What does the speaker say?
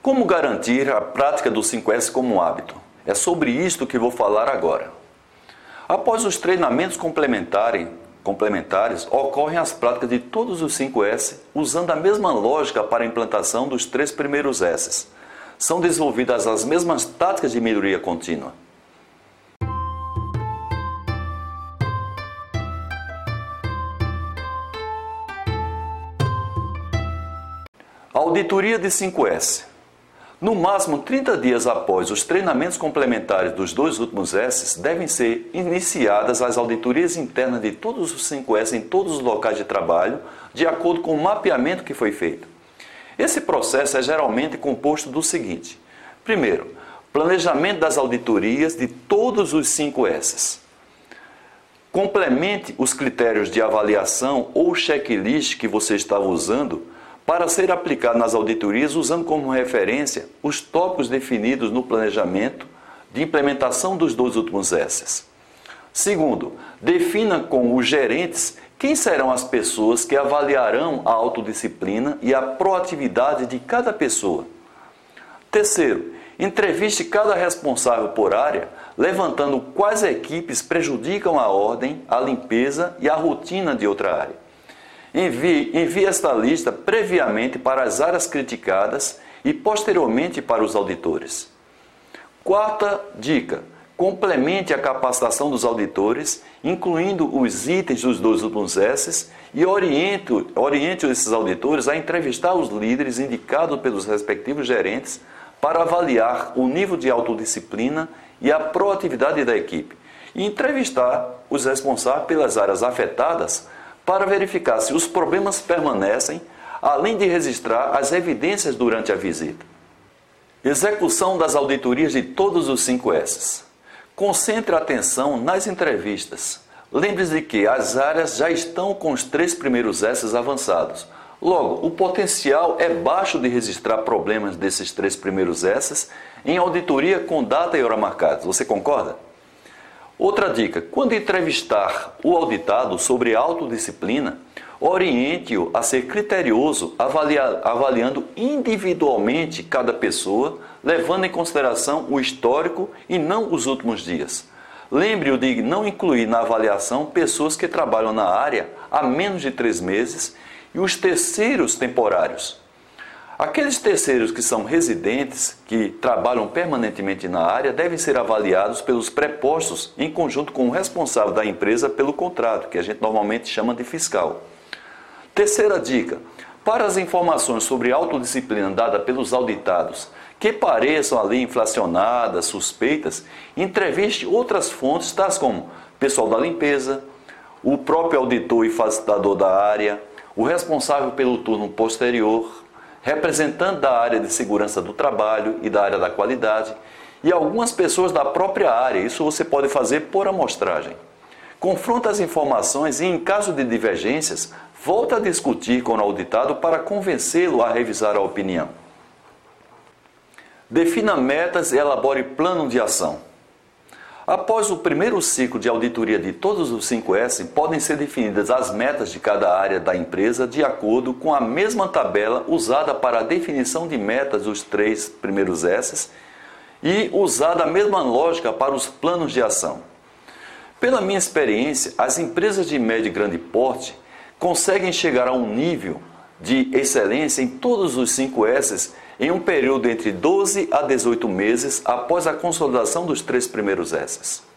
Como garantir a prática do 5S como um hábito? É sobre isto que vou falar agora. Após os treinamentos complementares, complementares, ocorrem as práticas de todos os 5S usando a mesma lógica para a implantação dos três primeiros S. São desenvolvidas as mesmas táticas de melhoria contínua. Auditoria de 5S. No máximo 30 dias após os treinamentos complementares dos dois últimos S, devem ser iniciadas as auditorias internas de todos os 5S em todos os locais de trabalho, de acordo com o mapeamento que foi feito. Esse processo é geralmente composto do seguinte: primeiro, planejamento das auditorias de todos os 5S. Complemente os critérios de avaliação ou checklist que você estava usando para ser aplicado nas auditorias, usando como referência os tópicos definidos no planejamento de implementação dos dois últimos S. Segundo, defina com os gerentes quem serão as pessoas que avaliarão a autodisciplina e a proatividade de cada pessoa. Terceiro, entreviste cada responsável por área, levantando quais equipes prejudicam a ordem, a limpeza e a rotina de outra área. Envie, envie esta lista previamente para as áreas criticadas e posteriormente para os auditores. Quarta dica: complemente a capacitação dos auditores, incluindo os itens dos dois últimos S, e oriente, oriente esses auditores a entrevistar os líderes indicados pelos respectivos gerentes para avaliar o nível de autodisciplina e a proatividade da equipe, e entrevistar os responsáveis pelas áreas afetadas para verificar se os problemas permanecem, além de registrar as evidências durante a visita. Execução das auditorias de todos os 5 S. Concentre a atenção nas entrevistas. Lembre-se de que as áreas já estão com os três primeiros S avançados. Logo, o potencial é baixo de registrar problemas desses três primeiros S em auditoria com data e hora marcadas. Você concorda? Outra dica: quando entrevistar o auditado sobre autodisciplina, oriente-o a ser criterioso, avalia, avaliando individualmente cada pessoa, levando em consideração o histórico e não os últimos dias. Lembre-o de não incluir na avaliação pessoas que trabalham na área há menos de três meses e os terceiros temporários. Aqueles terceiros que são residentes, que trabalham permanentemente na área, devem ser avaliados pelos prepostos em conjunto com o responsável da empresa pelo contrato, que a gente normalmente chama de fiscal. Terceira dica: para as informações sobre autodisciplina dada pelos auditados que pareçam ali inflacionadas, suspeitas, entreviste outras fontes, tais como pessoal da limpeza, o próprio auditor e facilitador da área, o responsável pelo turno posterior, representante da área de segurança do trabalho e da área da qualidade, e algumas pessoas da própria área. Isso você pode fazer por amostragem. Confronta as informações e, em caso de divergências, volta a discutir com o auditado para convencê-lo a revisar a opinião. Defina metas e elabore plano de ação. Após o primeiro ciclo de auditoria de todos os 5S, podem ser definidas as metas de cada área da empresa de acordo com a mesma tabela usada para a definição de metas dos três primeiros S e usada a mesma lógica para os planos de ação. Pela minha experiência, as empresas de médio e grande porte conseguem chegar a um nível de excelência em todos os 5 S em um período entre 12 a 18 meses após a consolidação dos três primeiros S.